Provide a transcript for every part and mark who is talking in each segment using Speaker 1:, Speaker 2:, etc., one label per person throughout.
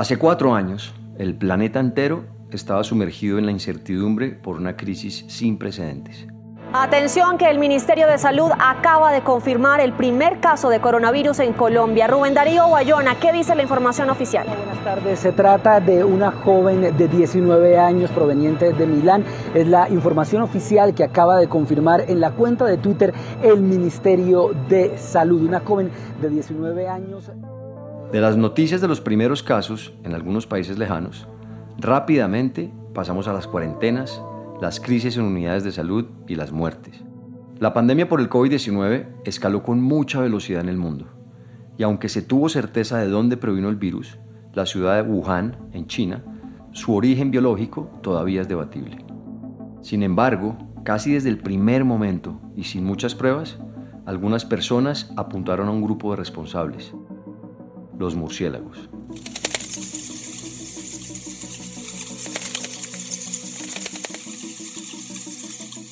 Speaker 1: Hace cuatro años, el planeta entero estaba sumergido en la incertidumbre por una crisis sin precedentes.
Speaker 2: Atención que el Ministerio de Salud acaba de confirmar el primer caso de coronavirus en Colombia. Rubén Darío Bayona, ¿qué dice la información oficial?
Speaker 3: Buenas tardes. Se trata de una joven de 19 años proveniente de Milán. Es la información oficial que acaba de confirmar en la cuenta de Twitter el Ministerio de Salud. Una joven de 19 años.
Speaker 1: De las noticias de los primeros casos en algunos países lejanos, rápidamente pasamos a las cuarentenas las crisis en unidades de salud y las muertes. La pandemia por el COVID-19 escaló con mucha velocidad en el mundo, y aunque se tuvo certeza de dónde provino el virus, la ciudad de Wuhan, en China, su origen biológico todavía es debatible. Sin embargo, casi desde el primer momento y sin muchas pruebas, algunas personas apuntaron a un grupo de responsables, los murciélagos.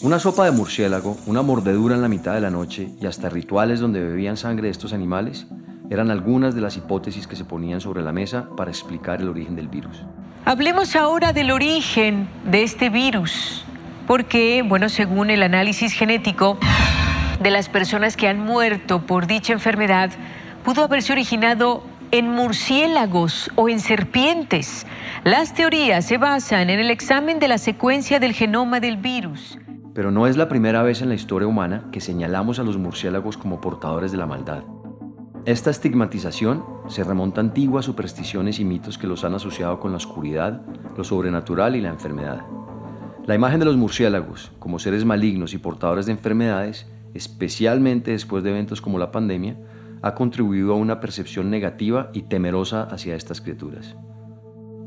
Speaker 1: Una sopa de murciélago, una mordedura en la mitad de la noche y hasta rituales donde bebían sangre de estos animales eran algunas de las hipótesis que se ponían sobre la mesa para explicar el origen del virus.
Speaker 4: Hablemos ahora del origen de este virus, porque, bueno, según el análisis genético de las personas que han muerto por dicha enfermedad, pudo haberse originado en murciélagos o en serpientes. Las teorías se basan en el examen de la secuencia del genoma del virus
Speaker 1: pero no es la primera vez en la historia humana que señalamos a los murciélagos como portadores de la maldad. Esta estigmatización se remonta a antiguas supersticiones y mitos que los han asociado con la oscuridad, lo sobrenatural y la enfermedad. La imagen de los murciélagos como seres malignos y portadores de enfermedades, especialmente después de eventos como la pandemia, ha contribuido a una percepción negativa y temerosa hacia estas criaturas.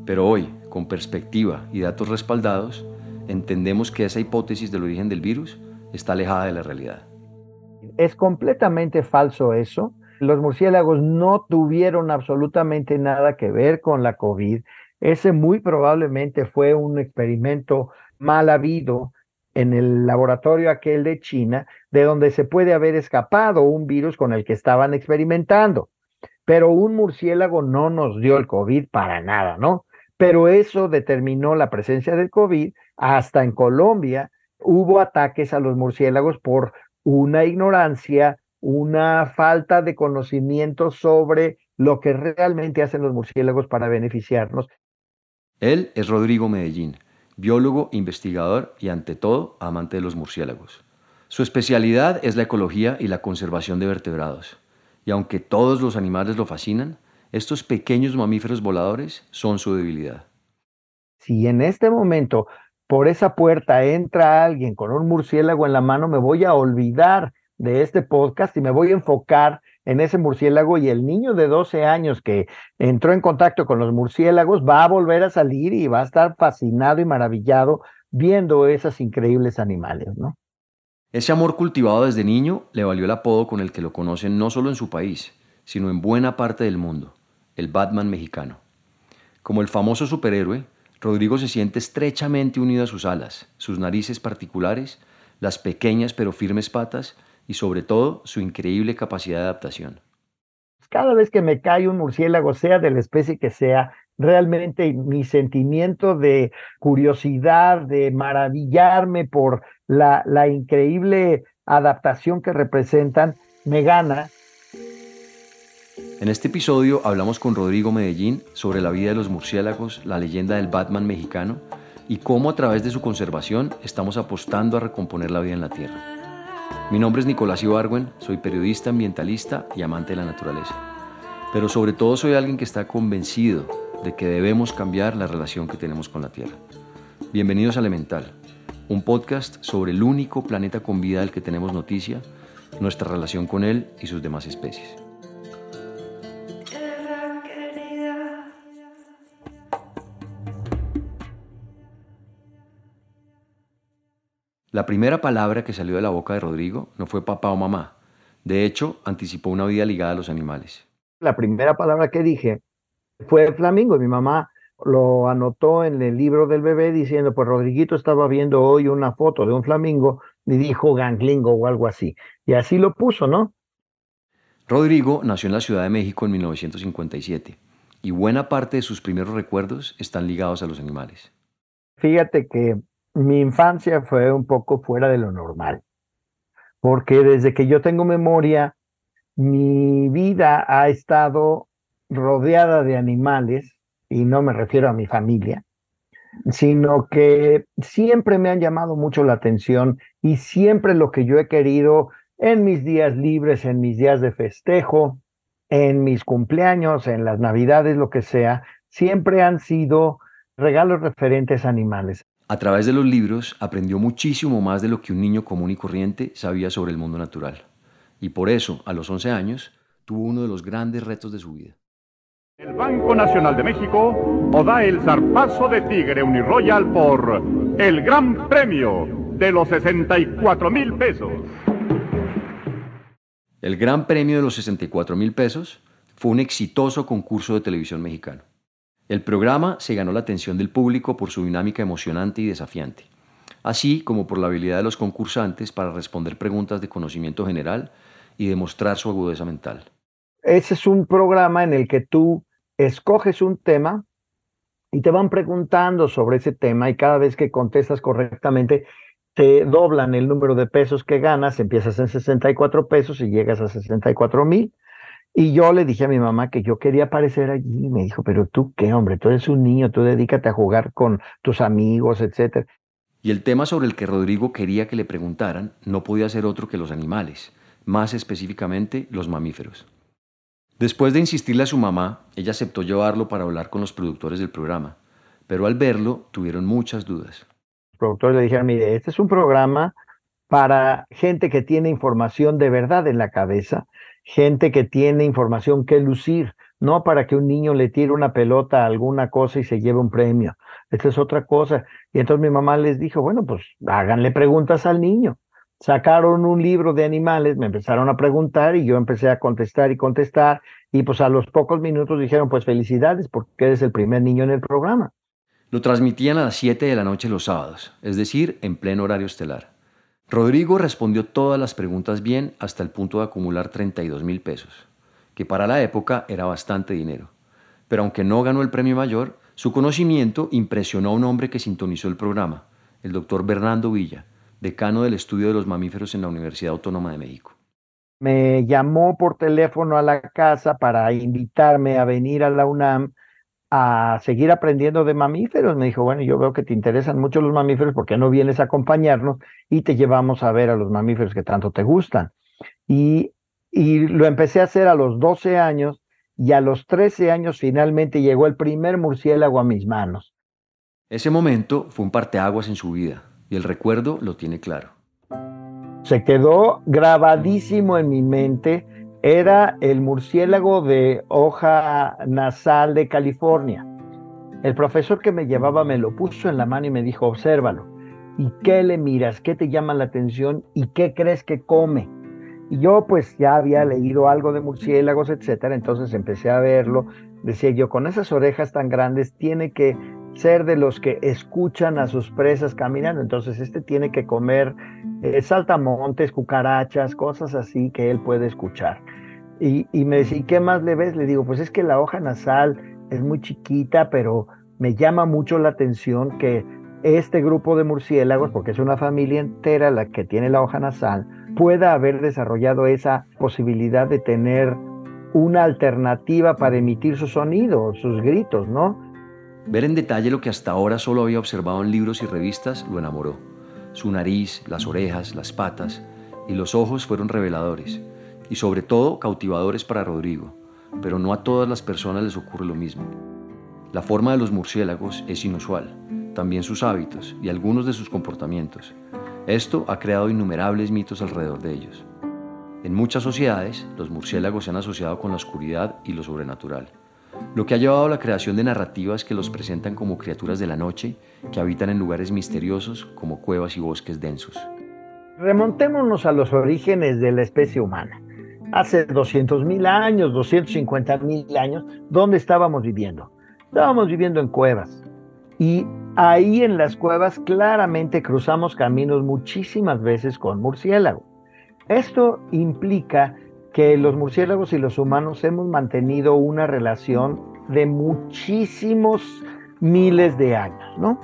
Speaker 1: Pero hoy, con perspectiva y datos respaldados, entendemos que esa hipótesis del origen del virus está alejada de la realidad.
Speaker 5: Es completamente falso eso. Los murciélagos no tuvieron absolutamente nada que ver con la COVID. Ese muy probablemente fue un experimento mal habido en el laboratorio aquel de China, de donde se puede haber escapado un virus con el que estaban experimentando. Pero un murciélago no nos dio el COVID para nada, ¿no? Pero eso determinó la presencia del COVID hasta en Colombia hubo ataques a los murciélagos por una ignorancia, una falta de conocimiento sobre lo que realmente hacen los murciélagos para beneficiarnos.
Speaker 1: Él es Rodrigo Medellín, biólogo, investigador y ante todo amante de los murciélagos. Su especialidad es la ecología y la conservación de vertebrados. Y aunque todos los animales lo fascinan, estos pequeños mamíferos voladores son su debilidad.
Speaker 5: Si en este momento por esa puerta entra alguien con un murciélago en la mano, me voy a olvidar de este podcast y me voy a enfocar en ese murciélago y el niño de 12 años que entró en contacto con los murciélagos va a volver a salir y va a estar fascinado y maravillado viendo esos increíbles animales, ¿no?
Speaker 1: Ese amor cultivado desde niño le valió el apodo con el que lo conocen no solo en su país, sino en buena parte del mundo, el Batman mexicano. Como el famoso superhéroe, Rodrigo se siente estrechamente unido a sus alas, sus narices particulares, las pequeñas pero firmes patas y sobre todo su increíble capacidad de adaptación.
Speaker 5: Cada vez que me cae un murciélago, sea de la especie que sea, realmente mi sentimiento de curiosidad, de maravillarme por la, increíble adaptación que representan, me gana
Speaker 1: en este episodio hablamos con Rodrigo Medellín sobre la vida de los murciélagos, la leyenda del Batman mexicano y cómo a través de su conservación estamos apostando a recomponer la vida en la Tierra. Mi nombre es Nicolás Ibargüen, soy periodista ambientalista y amante de la naturaleza. Pero sobre todo soy alguien que está convencido de que debemos cambiar la relación que tenemos con la Tierra. Bienvenidos a Elemental, un podcast sobre el único planeta con vida del que tenemos noticia, nuestra relación con él y sus demás especies. La primera palabra que salió de la boca de Rodrigo no fue papá o mamá. De hecho, anticipó una vida ligada a los animales.
Speaker 5: La primera palabra que dije fue flamingo. Mi mamá lo anotó en el libro del bebé diciendo, pues Rodriguito estaba viendo hoy una foto de un flamingo y dijo ganglingo o algo así. Y así lo puso, ¿no?
Speaker 1: Rodrigo nació en la Ciudad de México en 1957 y buena parte de sus primeros recuerdos están ligados a los animales.
Speaker 5: Fíjate que mi infancia fue un poco fuera de lo normal, porque desde que yo tengo memoria, mi vida ha estado rodeada de animales, y no me refiero a mi familia, sino que siempre me han llamado mucho la atención y siempre lo que yo he querido en mis días libres, en mis días de festejo, en mis cumpleaños, en las navidades, lo que sea, siempre han sido regalos referentes a animales.
Speaker 1: A través de los libros aprendió muchísimo más de lo que un niño común y corriente sabía sobre el mundo natural. Y por eso, a los 11 años, tuvo uno de los grandes retos de su vida.
Speaker 6: El Banco Nacional de México o da el zarpazo de Tigre Uniroyal por el Gran Premio de los 64 mil pesos.
Speaker 1: El Gran Premio de los 64 mil pesos fue un exitoso concurso de televisión mexicano. El programa se ganó la atención del público por su dinámica emocionante y desafiante, así como por la habilidad de los concursantes para responder preguntas de conocimiento general y demostrar su agudeza mental.
Speaker 5: Ese es un programa en el que tú escoges un tema y te van preguntando sobre ese tema y cada vez que contestas correctamente te doblan el número de pesos que ganas, empiezas en 64 pesos y llegas a 64 mil. Y yo le dije a mi mamá que yo quería aparecer allí me dijo, pero tú qué hombre, tú eres un niño, tú dedícate a jugar con tus amigos, etc.
Speaker 1: Y el tema sobre el que Rodrigo quería que le preguntaran no podía ser otro que los animales, más específicamente los mamíferos. Después de insistirle a su mamá, ella aceptó llevarlo para hablar con los productores del programa, pero al verlo tuvieron muchas dudas
Speaker 5: productores le dijeron, mire, este es un programa para gente que tiene información de verdad en la cabeza, gente que tiene información que lucir, no para que un niño le tire una pelota a alguna cosa y se lleve un premio. Esta es otra cosa. Y entonces mi mamá les dijo, bueno, pues háganle preguntas al niño. Sacaron un libro de animales, me empezaron a preguntar y yo empecé a contestar y contestar. Y pues a los pocos minutos dijeron, pues felicidades porque eres el primer niño en el programa.
Speaker 1: Lo transmitían a las 7 de la noche los sábados, es decir, en pleno horario estelar. Rodrigo respondió todas las preguntas bien hasta el punto de acumular 32 mil pesos, que para la época era bastante dinero. Pero aunque no ganó el premio mayor, su conocimiento impresionó a un hombre que sintonizó el programa, el doctor Bernardo Villa, decano del estudio de los mamíferos en la Universidad Autónoma de México.
Speaker 5: Me llamó por teléfono a la casa para invitarme a venir a la UNAM a seguir aprendiendo de mamíferos. Me dijo, bueno, yo veo que te interesan mucho los mamíferos, ¿por qué no vienes a acompañarnos y te llevamos a ver a los mamíferos que tanto te gustan? Y, y lo empecé a hacer a los 12 años y a los 13 años finalmente llegó el primer murciélago a mis manos.
Speaker 1: Ese momento fue un parteaguas en su vida y el recuerdo lo tiene claro.
Speaker 5: Se quedó grabadísimo en mi mente era el murciélago de hoja nasal de California. El profesor que me llevaba me lo puso en la mano y me dijo, obsérvalo. ¿Y qué le miras? ¿Qué te llama la atención? ¿Y qué crees que come? Y yo pues ya había leído algo de murciélagos, etcétera, entonces empecé a verlo. Decía yo, con esas orejas tan grandes tiene que ser de los que escuchan a sus presas caminando. Entonces este tiene que comer eh, saltamontes, cucarachas, cosas así que él puede escuchar. Y, me decía, qué más le ves? Le digo, pues es que la hoja nasal es muy chiquita, pero me llama mucho la atención que este grupo de murciélagos, porque es una familia entera la que tiene la hoja nasal, pueda haber desarrollado esa posibilidad de tener una alternativa para emitir sus sonidos, sus gritos, ¿no?
Speaker 1: Ver en detalle lo que hasta ahora solo había observado en libros y revistas lo enamoró. Su nariz, las orejas, las patas y los ojos fueron reveladores y sobre todo cautivadores para Rodrigo, pero no a todas las personas les ocurre lo mismo. La forma de los murciélagos es inusual, también sus hábitos y algunos de sus comportamientos. Esto ha creado innumerables mitos alrededor de ellos. En muchas sociedades, los murciélagos se han asociado con la oscuridad y lo sobrenatural, lo que ha llevado a la creación de narrativas que los presentan como criaturas de la noche que habitan en lugares misteriosos como cuevas y bosques densos.
Speaker 5: Remontémonos a los orígenes de la especie humana hace 200 mil años, 250 mil años, ¿dónde estábamos viviendo? Estábamos viviendo en cuevas. Y ahí en las cuevas claramente cruzamos caminos muchísimas veces con murciélagos. Esto implica que los murciélagos y los humanos hemos mantenido una relación de muchísimos miles de años, ¿no?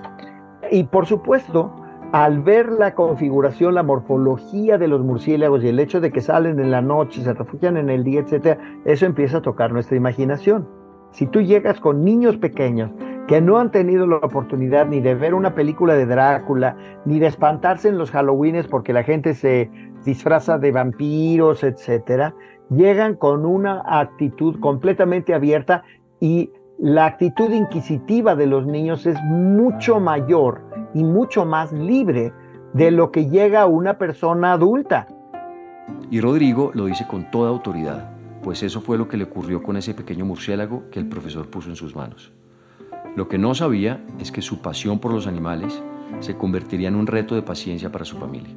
Speaker 5: Y por supuesto, al ver la configuración, la morfología de los murciélagos y el hecho de que salen en la noche, se refugian en el día, etcétera, eso empieza a tocar nuestra imaginación. Si tú llegas con niños pequeños que no han tenido la oportunidad ni de ver una película de Drácula, ni de espantarse en los Halloweenes porque la gente se disfraza de vampiros, etcétera, llegan con una actitud completamente abierta y la actitud inquisitiva de los niños es mucho mayor y mucho más libre de lo que llega una persona adulta.
Speaker 1: Y Rodrigo lo dice con toda autoridad, pues eso fue lo que le ocurrió con ese pequeño murciélago que el profesor puso en sus manos. Lo que no sabía es que su pasión por los animales se convertiría en un reto de paciencia para su familia.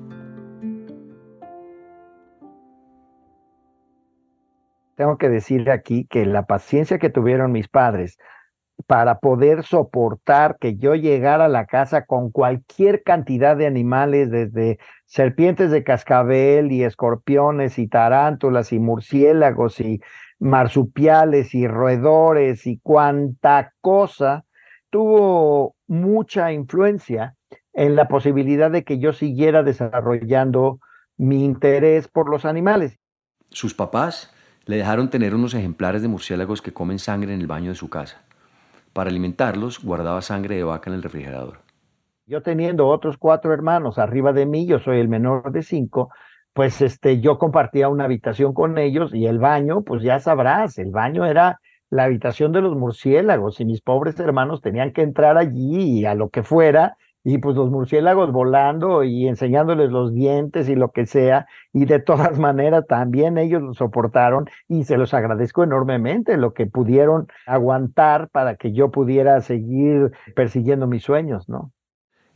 Speaker 5: Tengo que decir aquí que la paciencia que tuvieron mis padres para poder soportar que yo llegara a la casa con cualquier cantidad de animales, desde serpientes de cascabel y escorpiones y tarántulas y murciélagos y marsupiales y roedores y cuanta cosa, tuvo mucha influencia en la posibilidad de que yo siguiera desarrollando mi interés por los animales.
Speaker 1: Sus papás le dejaron tener unos ejemplares de murciélagos que comen sangre en el baño de su casa. Para alimentarlos, guardaba sangre de vaca en el refrigerador.
Speaker 5: Yo teniendo otros cuatro hermanos arriba de mí, yo soy el menor de cinco, pues este, yo compartía una habitación con ellos y el baño, pues ya sabrás, el baño era la habitación de los murciélagos y mis pobres hermanos tenían que entrar allí y a lo que fuera y pues los murciélagos volando y enseñándoles los dientes y lo que sea, y de todas maneras también ellos lo soportaron y se los agradezco enormemente lo que pudieron aguantar para que yo pudiera seguir persiguiendo mis sueños, ¿no?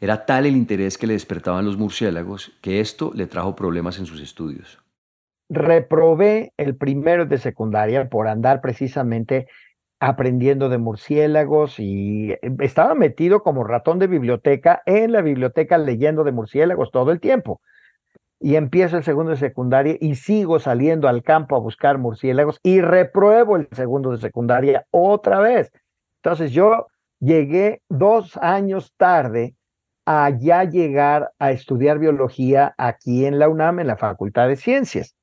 Speaker 1: Era tal el interés que le despertaban los murciélagos que esto le trajo problemas en sus estudios.
Speaker 5: Reprobé el primero de secundaria por andar precisamente aprendiendo de murciélagos y eh, estaba metido como ratón de biblioteca en la biblioteca leyendo de murciélagos todo el tiempo. Y empiezo el segundo de secundaria y sigo saliendo al campo a buscar murciélagos y repruebo el segundo de secundaria otra vez. Entonces yo llegué dos años tarde a ya llegar a estudiar biología aquí en la UNAM, en la Facultad de Ciencias.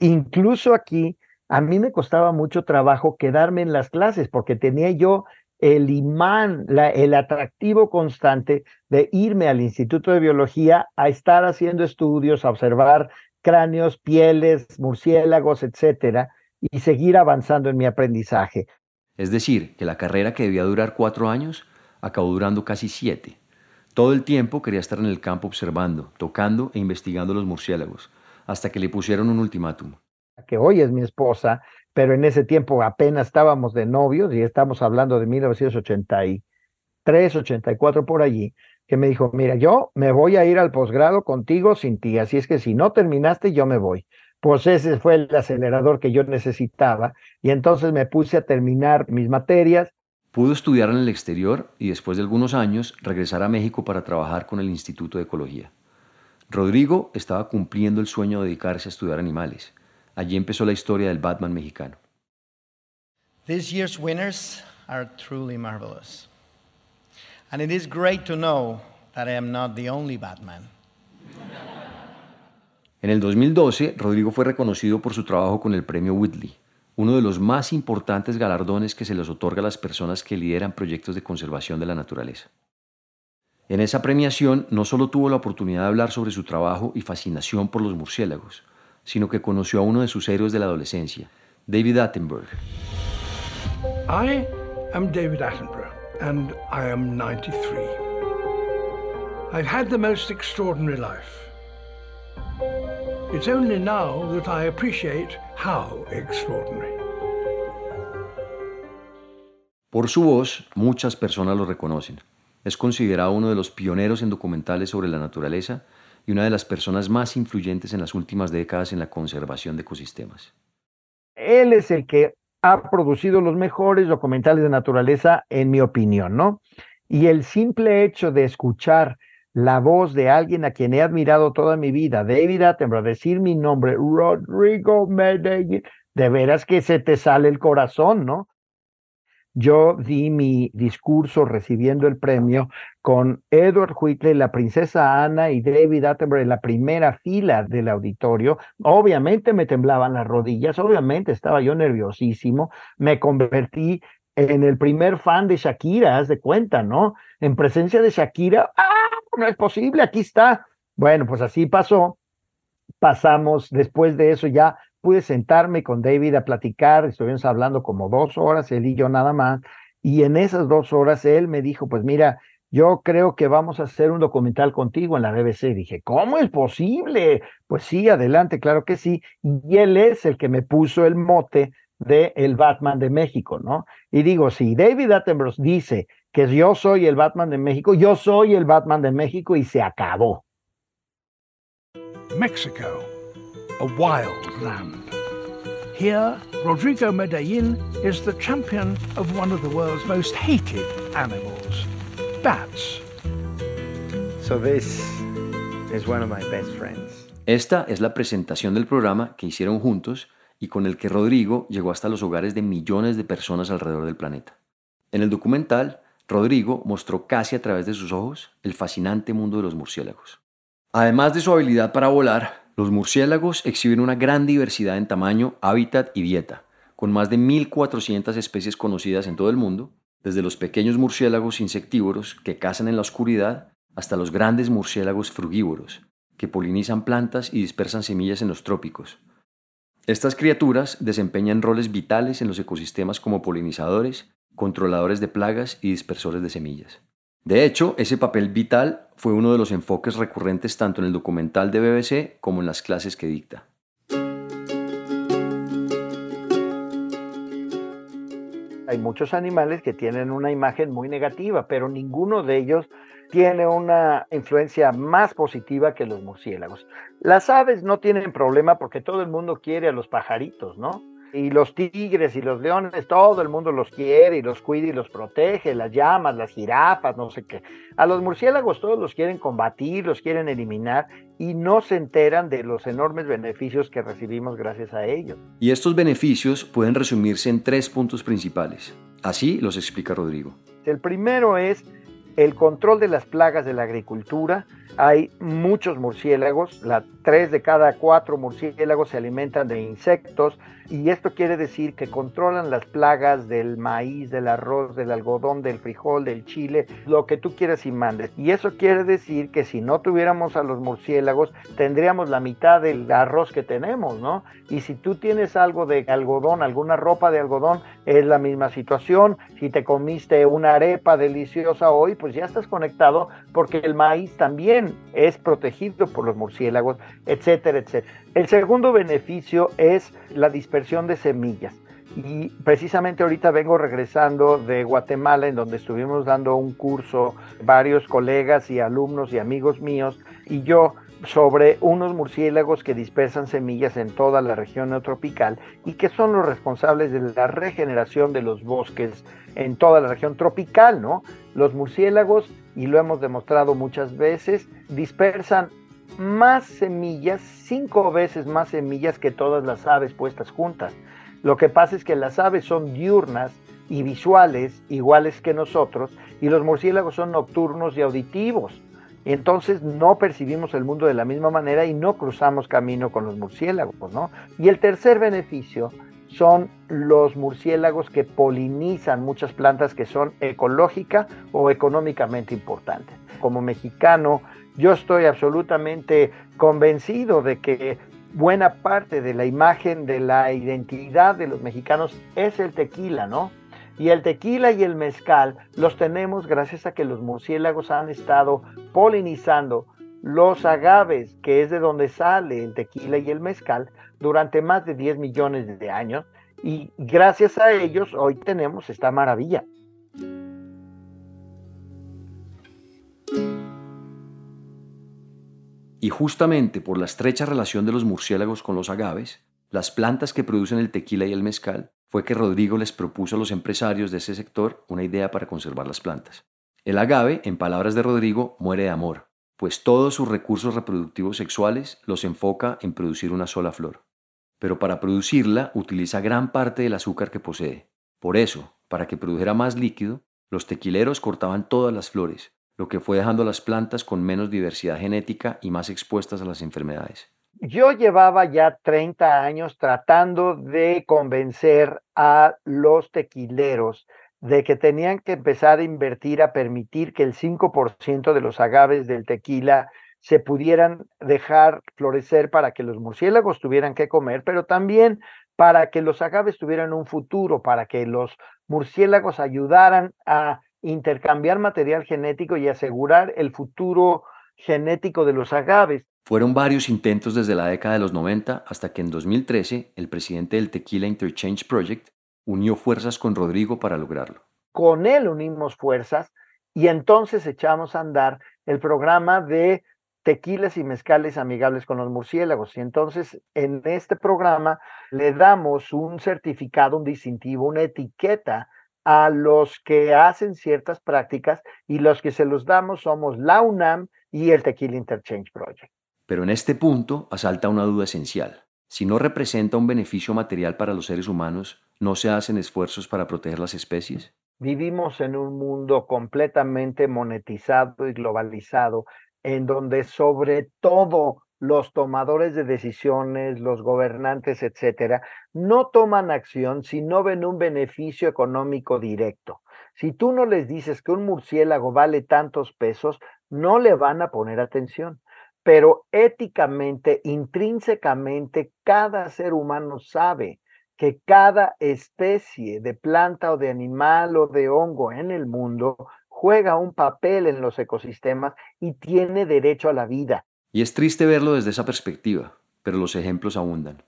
Speaker 5: Incluso aquí a mí me costaba mucho trabajo quedarme en las clases porque tenía yo el imán, el atractivo constante de irme al Instituto de Biología a estar haciendo estudios, a observar cráneos, pieles, murciélagos, etcétera, y seguir avanzando en mi aprendizaje.
Speaker 1: Es decir, que la carrera que debía durar cuatro años acabó durando casi siete. Todo el tiempo quería estar en el campo observando, tocando e investigando los murciélagos, hasta que le pusieron un ultimátum
Speaker 5: que hoy es mi esposa, pero en ese tiempo apenas estábamos de novios y estamos hablando de 1983, 84 por allí, que me dijo, mira, yo me voy a ir al posgrado contigo sin ti, así es que si no terminaste, yo me voy. Pues ese fue el acelerador que yo necesitaba y entonces me puse a terminar mis materias.
Speaker 1: Pudo estudiar en el exterior y después de algunos años regresar a México para trabajar con el Instituto de Ecología. Rodrigo estaba cumpliendo el sueño de dedicarse a estudiar animales Allí empezó la historia del Batman mexicano.
Speaker 7: This year's winners are truly marvelous. And it is great to know that I am not the only Batman.
Speaker 1: En el 2012, Rodrigo fue reconocido por su trabajo con el premio Whitley, uno de los más importantes galardones que se les otorga a las personas que lideran proyectos de conservación de la naturaleza. En esa premiación no solo tuvo la oportunidad de hablar sobre su trabajo y fascinación por los murciélagos, sino que conoció a uno de sus héroes de la adolescencia, David Attenborough.
Speaker 8: I am David Attenborough and I am 93. I've had the most extraordinary life. It's only now that I appreciate how extraordinary.
Speaker 1: Por su voz, muchas personas lo reconocen. Es considerado uno de los pioneros en documentales sobre la naturaleza y una de las personas más influyentes en las últimas décadas en la conservación de ecosistemas.
Speaker 5: Él es el que ha producido los mejores documentales de naturaleza, en mi opinión, ¿no? Y el simple hecho de escuchar la voz de alguien a quien he admirado toda mi vida, David Attenborough, decir mi nombre, Rodrigo Medellín, de veras que se te sale el corazón, ¿no? Yo di mi discurso recibiendo el premio con Edward Whitley, la princesa Ana y David Attenborough en la primera fila del auditorio. Obviamente me temblaban las rodillas, obviamente estaba yo nerviosísimo, me convertí en el primer fan de Shakira, haz de cuenta, ¿no? En presencia de Shakira, ¡ah! No es posible, aquí está. Bueno, pues así pasó. Pasamos, después de eso ya pude sentarme con David a platicar, estuvimos hablando como dos horas, él y yo nada más, y en esas dos horas él me dijo, pues mira, yo creo que vamos a hacer un documental contigo en la BBC. dije, ¿cómo es posible? Pues sí, adelante, claro que sí. Y él es el que me puso el mote de el Batman de México, ¿no? Y digo, si David Attenborough dice que yo soy el Batman de México, yo soy el Batman de México y se acabó.
Speaker 8: Mexico, a wild land. Here, Rodrigo Medellin is the champion of one of the world's most hated animals, bats.
Speaker 7: So this is one of my best friends.
Speaker 1: Esta es la presentación del programa que hicieron juntos y con el que Rodrigo llegó hasta los hogares de millones de personas alrededor del planeta. En el documental, Rodrigo mostró casi a través de sus ojos el fascinante mundo de los murciélagos. Además de su habilidad para volar, los murciélagos exhiben una gran diversidad en tamaño, hábitat y dieta, con más de 1.400 especies conocidas en todo el mundo, desde los pequeños murciélagos insectívoros que cazan en la oscuridad hasta los grandes murciélagos frugívoros, que polinizan plantas y dispersan semillas en los trópicos, estas criaturas desempeñan roles vitales en los ecosistemas como polinizadores, controladores de plagas y dispersores de semillas. De hecho, ese papel vital fue uno de los enfoques recurrentes tanto en el documental de BBC como en las clases que dicta.
Speaker 5: Hay muchos animales que tienen una imagen muy negativa, pero ninguno de ellos tiene una influencia más positiva que los murciélagos. Las aves no tienen problema porque todo el mundo quiere a los pajaritos, ¿no? Y los tigres y los leones, todo el mundo los quiere y los cuida y los protege, las llamas, las jirafas, no sé qué. A los murciélagos todos los quieren combatir, los quieren eliminar y no se enteran de los enormes beneficios que recibimos gracias a ellos.
Speaker 1: Y estos beneficios pueden resumirse en tres puntos principales. Así los explica Rodrigo.
Speaker 5: El primero es el control de las plagas de la agricultura. Hay muchos murciélagos, la, tres de cada cuatro murciélagos se alimentan de insectos y esto quiere decir que controlan las plagas del maíz, del arroz, del algodón, del frijol, del chile, lo que tú quieras y mandes. Y eso quiere decir que si no tuviéramos a los murciélagos, tendríamos la mitad del arroz que tenemos, ¿no? Y si tú tienes algo de algodón, alguna ropa de algodón, es la misma situación. Si te comiste una arepa deliciosa hoy, pues ya estás conectado porque el maíz también es protegido por los murciélagos, etcétera, etcétera. El segundo beneficio es la dispersión de semillas. Y precisamente ahorita vengo regresando de Guatemala, en donde estuvimos dando un curso, varios colegas y alumnos y amigos míos, y yo sobre unos murciélagos que dispersan semillas en toda la región neotropical y que son los responsables de la regeneración de los bosques en toda la región tropical, ¿no? Los murciélagos, y lo hemos demostrado muchas veces, dispersan más semillas, cinco veces más semillas que todas las aves puestas juntas. Lo que pasa es que las aves son diurnas y visuales iguales que nosotros y los murciélagos son nocturnos y auditivos. entonces no percibimos el mundo de la misma manera y no cruzamos camino con los murciélagos, ¿no? Y el tercer beneficio son los murciélagos que polinizan muchas plantas que son ecológica o económicamente importantes. Como mexicano, yo estoy absolutamente convencido de que buena parte de la imagen de la identidad de los mexicanos es el tequila, ¿no? Y el tequila y el mezcal los tenemos gracias a que los murciélagos han estado polinizando los agaves, que es de donde sale el tequila y el mezcal, durante más de 10 millones de años. Y gracias a ellos hoy tenemos esta maravilla.
Speaker 1: Y justamente por la estrecha relación de los murciélagos con los agaves, las plantas que producen el tequila y el mezcal, fue que Rodrigo les propuso a los empresarios de ese sector una idea para conservar las plantas. El agave, en palabras de Rodrigo, muere de amor, pues todos sus recursos reproductivos sexuales los enfoca en producir una sola flor. Pero para producirla utiliza gran parte del azúcar que posee. Por eso, Para que produjera más líquido, los tequileros cortaban todas las flores, lo que fue dejando a las plantas con menos diversidad genética y más expuestas a las enfermedades.
Speaker 5: Yo llevaba ya 30 años tratando de convencer a los tequileros de que tenían que empezar a invertir a permitir que el 5% de los agaves del tequila se pudieran dejar florecer para que los murciélagos tuvieran que comer, pero también para que los agaves tuvieran un futuro, para que los murciélagos ayudaran a intercambiar material genético y asegurar el futuro genético de los agaves.
Speaker 1: Fueron varios intentos desde la década de los 90 hasta que en 2013 el presidente del Tequila Interchange Project unió fuerzas con Rodrigo para lograrlo.
Speaker 5: Con él unimos fuerzas y entonces echamos a andar el programa de tequilas y mezcales amigables con los murciélagos. Y entonces en este programa le damos un certificado, un distintivo, una etiqueta a los que hacen ciertas prácticas y los que se los damos somos la UNAM y el Tequila Interchange Project.
Speaker 1: Pero en este punto asalta una duda esencial. Si no representa un beneficio material para los seres humanos, ¿no se hacen esfuerzos para proteger las especies?
Speaker 5: Vivimos en un mundo completamente monetizado y globalizado, en donde sobre todo los tomadores de decisiones, los gobernantes, etcétera, no toman acción si no ven un beneficio económico directo. Si tú no les dices que un murciélago vale tantos pesos, no le van a poner atención. Pero éticamente, intrínsecamente, cada ser humano sabe que cada especie de planta o de animal o de hongo en el mundo juega un papel en los ecosistemas y tiene derecho a la vida.
Speaker 1: Y es triste verlo desde esa perspectiva, pero los ejemplos abundan.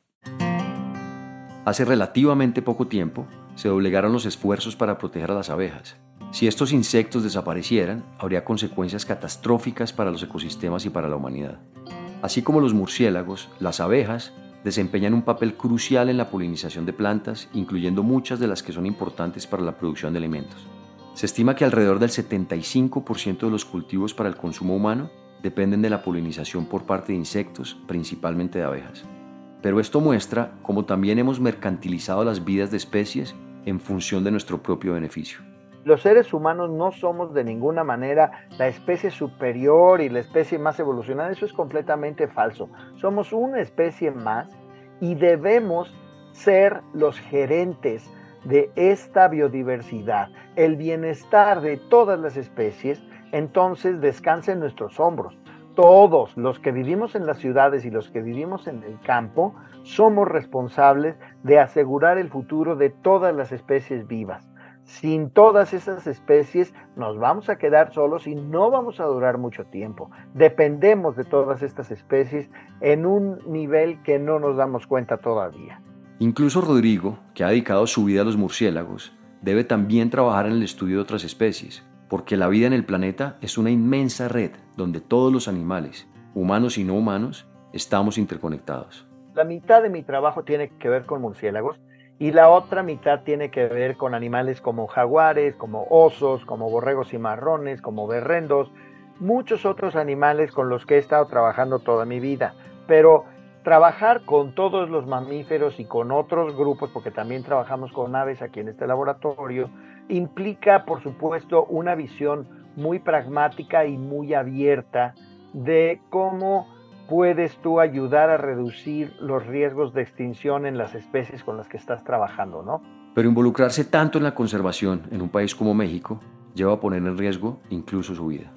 Speaker 1: Hace relativamente poco tiempo se doblegaron los esfuerzos para proteger a las abejas. Si estos insectos desaparecieran, habría consecuencias catastróficas para los ecosistemas y para la humanidad. Así como los murciélagos, las abejas desempeñan un papel crucial en la polinización de plantas, incluyendo muchas de las que son importantes para la producción de alimentos. Se estima que alrededor del 75% de los cultivos para el consumo humano dependen de la polinización por parte de insectos, principalmente de abejas. Pero esto muestra cómo también hemos mercantilizado las vidas de especies en función de nuestro propio beneficio.
Speaker 5: Los seres humanos no somos de ninguna manera la especie superior y la especie más evolucionada. Eso es completamente falso. Somos una especie más y debemos ser los gerentes de esta biodiversidad. El bienestar de todas las especies entonces descansa en nuestros hombros. Todos los que vivimos en las ciudades y los que vivimos en el campo somos responsables de asegurar el futuro de todas las especies vivas. Sin todas esas especies nos vamos a quedar solos y no vamos a durar mucho tiempo. Dependemos de todas estas especies en un nivel que no nos damos cuenta todavía.
Speaker 1: Incluso Rodrigo, que ha dedicado su vida a los murciélagos, debe también trabajar en el estudio de otras especies, porque la vida en el planeta es una inmensa red donde todos los animales, humanos y no humanos, estamos interconectados.
Speaker 5: La mitad de mi trabajo tiene que ver con murciélagos y la otra mitad tiene que ver con animales como jaguares, como osos, como borregos y marrones, como berrendos, muchos otros animales con los que he estado trabajando toda mi vida. Pero trabajar con todos los mamíferos y con otros grupos, porque también trabajamos con aves aquí en este laboratorio, implica, por supuesto, una visión muy pragmática y muy abierta de cómo puedes tú ayudar a reducir los riesgos de extinción en las especies con las que estás trabajando, ¿no?
Speaker 1: Pero involucrarse tanto en la conservación en un país como México lleva a poner en riesgo incluso su vida.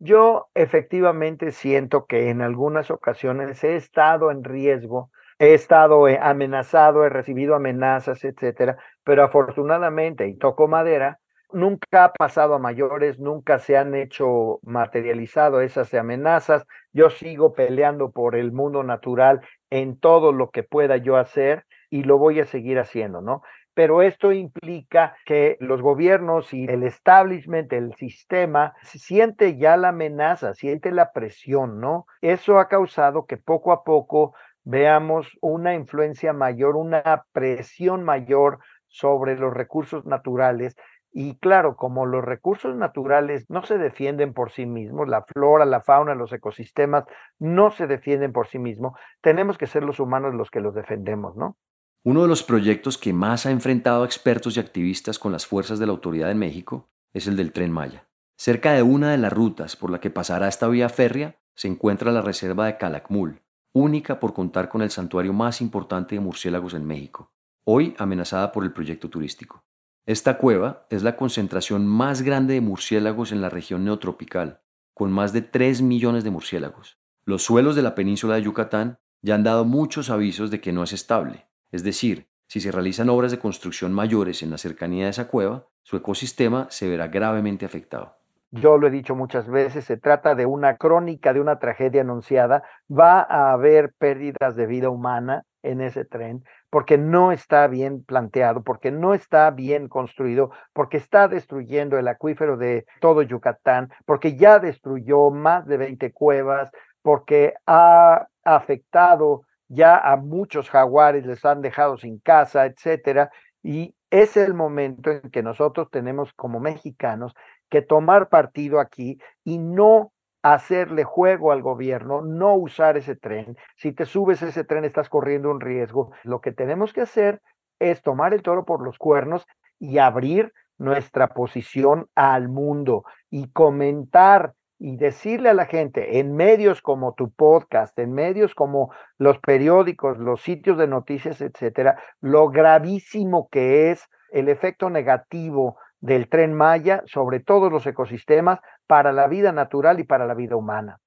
Speaker 5: Yo efectivamente siento que en algunas ocasiones he estado en riesgo he estado eh, amenazado, he recibido amenazas, etcétera, pero afortunadamente, y toco madera, nunca ha pasado a mayores, nunca se han hecho materializado esas amenazas. Yo sigo peleando por el mundo natural en todo lo que pueda yo hacer y lo voy a seguir haciendo, ¿no? Pero esto implica que los gobiernos y el establishment, el sistema, siente ya la amenaza, siente la presión, ¿no? Eso ha causado que poco a poco veamos una influencia mayor, una presión mayor sobre los recursos naturales Y claro, como los recursos naturales no se defienden por sí mismos, la flora, la fauna, los ecosistemas no se defienden por sí mismos, tenemos que ser los humanos los que los defendemos, ¿no?
Speaker 1: Uno de los proyectos que más ha enfrentado a expertos y activistas con las fuerzas de la autoridad en México es el del tren Maya. Cerca de una de las rutas por la que pasará esta vía férrea se encuentra la reserva de Calakmul, única por contar con el santuario más importante de murciélagos en México, hoy amenazada por el proyecto turístico. Esta cueva es la concentración más grande de murciélagos en la región neotropical, con más de 3 millones de murciélagos. Los suelos de la península de Yucatán ya han dado muchos avisos de que no es estable, es decir, si se realizan obras de construcción mayores en la cercanía de esa cueva, su ecosistema se verá gravemente afectado.
Speaker 5: Yo lo he dicho muchas veces, se trata de una crónica de una tragedia anunciada. Va a haber pérdidas de vida humana en ese tren porque no está bien planteado, porque no está bien construido, porque está destruyendo el acuífero de todo Yucatán, porque ya destruyó más de 20 cuevas, porque ha afectado ya a muchos jaguares les han dejado sin casa, etcétera, y es el momento en que nosotros tenemos como mexicanos que tomar partido aquí y no hacerle juego al gobierno, no usar ese tren. Si te subes ese tren estás corriendo un riesgo. Lo que tenemos que hacer es tomar el toro por los cuernos y abrir nuestra posición al mundo y comentar y decirle a la gente en medios como tu podcast, en medios como los periódicos, los sitios de noticias, etcétera, lo gravísimo que es el efecto negativo del tren Maya sobre todos los ecosistemas para la vida natural y para la vida humana.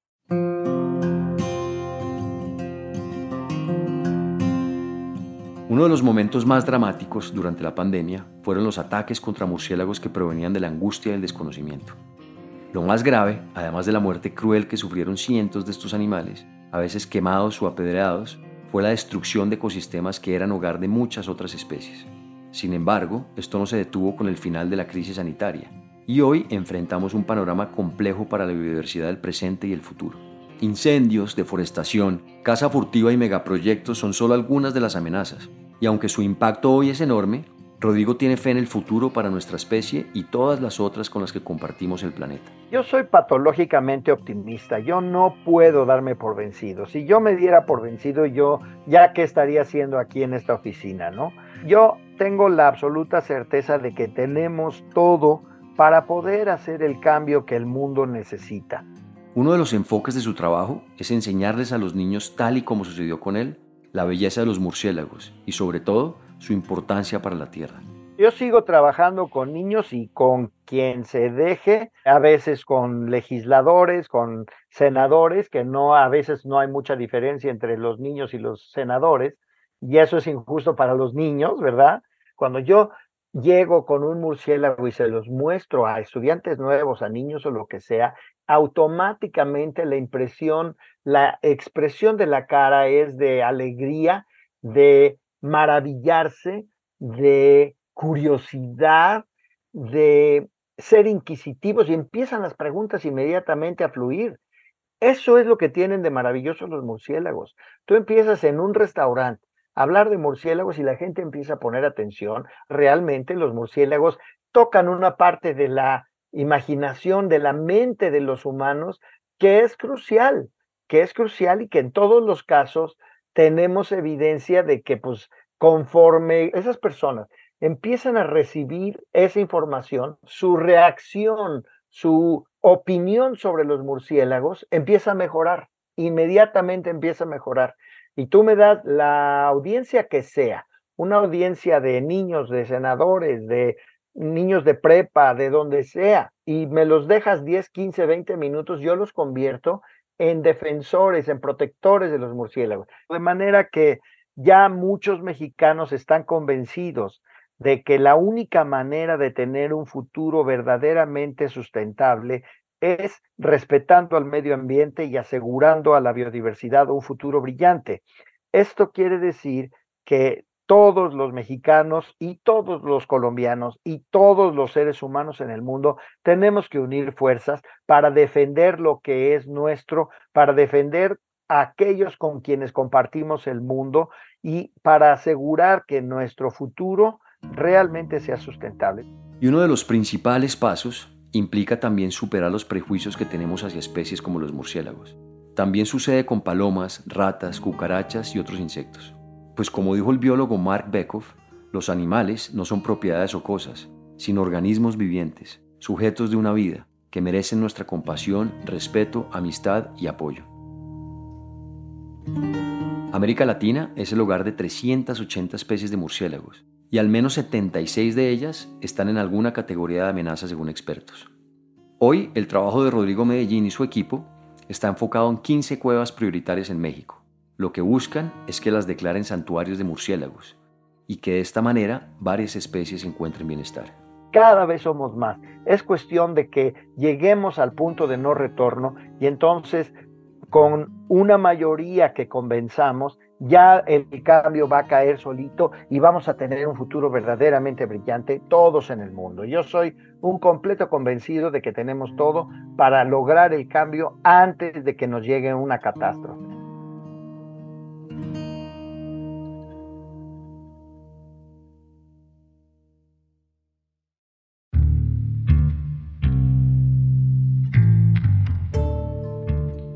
Speaker 1: Uno de los momentos más dramáticos durante la pandemia fueron los ataques contra murciélagos que provenían de la angustia y el desconocimiento. Lo más grave, además de la muerte cruel que sufrieron cientos de estos animales, a veces quemados o apedreados, fue la destrucción de ecosistemas que eran hogar de muchas otras especies. Sin embargo, esto no se detuvo con el final de la crisis sanitaria, y hoy enfrentamos un panorama complejo para la biodiversidad del presente y el futuro. Incendios, deforestación, caza furtiva y megaproyectos son solo algunas de las amenazas, y aunque su impacto hoy es enorme, Rodrigo tiene fe en el futuro para nuestra especie y todas las otras con las que compartimos el planeta.
Speaker 5: Yo soy patológicamente optimista, yo no puedo darme por vencido. Si yo me diera por vencido, yo ya qué estaría haciendo aquí en esta oficina, ¿no? Yo tengo la absoluta certeza de que tenemos todo para poder hacer el cambio que el mundo necesita.
Speaker 1: Uno de los enfoques de su trabajo es enseñarles a los niños, tal y como sucedió con él, la belleza de los murciélagos y sobre todo su importancia para la tierra.
Speaker 5: Yo sigo trabajando con niños y con quien se deje, a veces con legisladores, con senadores, que no a veces no hay mucha diferencia entre los niños y los senadores, y eso es injusto para los niños, ¿verdad? Cuando yo llego con un murciélago y se los muestro a estudiantes nuevos, a niños o lo que sea, automáticamente la impresión, la expresión de la cara es de alegría, de maravillarse, de curiosidad, de ser inquisitivos y empiezan las preguntas inmediatamente a fluir. Eso es lo que tienen de maravilloso los murciélagos. Tú empiezas en un restaurante hablar de murciélagos y la gente empieza a poner atención. Realmente los murciélagos tocan una parte de la imaginación, de la mente de los humanos que es crucial, que es crucial y que en todos los casos tenemos evidencia de que pues conforme esas personas empiezan a recibir esa información, su reacción, su opinión sobre los murciélagos empieza a mejorar, inmediatamente empieza a mejorar. Y tú me das la audiencia que sea, una audiencia de niños, de senadores, de niños de prepa, de donde sea, y me los dejas 10, 15, 20 minutos, yo los convierto en defensores, en protectores de los murciélagos. De manera que ya muchos mexicanos están convencidos de que la única manera de tener un futuro verdaderamente sustentable es respetando al medio ambiente y asegurando a la biodiversidad un futuro brillante. Esto quiere decir que todos los mexicanos y todos los colombianos y todos los seres humanos en el mundo tenemos que unir fuerzas para defender lo que es nuestro, para defender a aquellos con quienes compartimos el mundo y para asegurar que nuestro futuro realmente sea sustentable.
Speaker 1: Y uno de los principales pasos implica también superar los prejuicios que tenemos hacia especies como los murciélagos. También sucede con palomas, ratas, cucarachas y otros insectos. Pues como dijo el biólogo Mark Beckhoff, los animales no son propiedades o cosas, sino organismos vivientes, sujetos de una vida, que merecen nuestra compasión, respeto, amistad y apoyo. América Latina es el hogar de 380 especies de murciélagos, y al menos 76 de ellas están en alguna categoría de amenaza según expertos. Hoy el trabajo de Rodrigo Medellín y su equipo está enfocado en 15 cuevas prioritarias en México. Lo que buscan es que las declaren santuarios de murciélagos y que de esta manera varias especies encuentren bienestar.
Speaker 5: Cada vez somos más. Es cuestión de que lleguemos al punto de no retorno y entonces con una mayoría que convenzamos ya el cambio va a caer solito y vamos a tener un futuro verdaderamente brillante todos en el mundo. Yo soy un completo convencido de que tenemos todo para lograr el cambio antes de que nos llegue una catástrofe.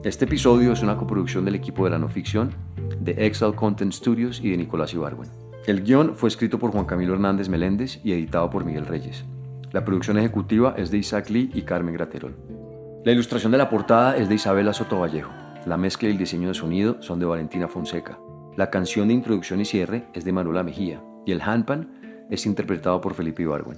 Speaker 1: Este episodio es una coproducción del equipo de la no ficción, de Excel Content Studios y de Nicolás Ibargüen. El guion fue escrito por Juan Camilo Hernández Meléndez y editado por Miguel Reyes. La producción ejecutiva es de Isaac Lee y Carmen Graterol. La ilustración de la portada es de Isabela Soto Vallejo. La mezcla y el diseño de sonido son de Valentina Fonseca. La canción de introducción y cierre es de Manuela Mejía. Y el handpan es interpretado por Felipe Ibargüen.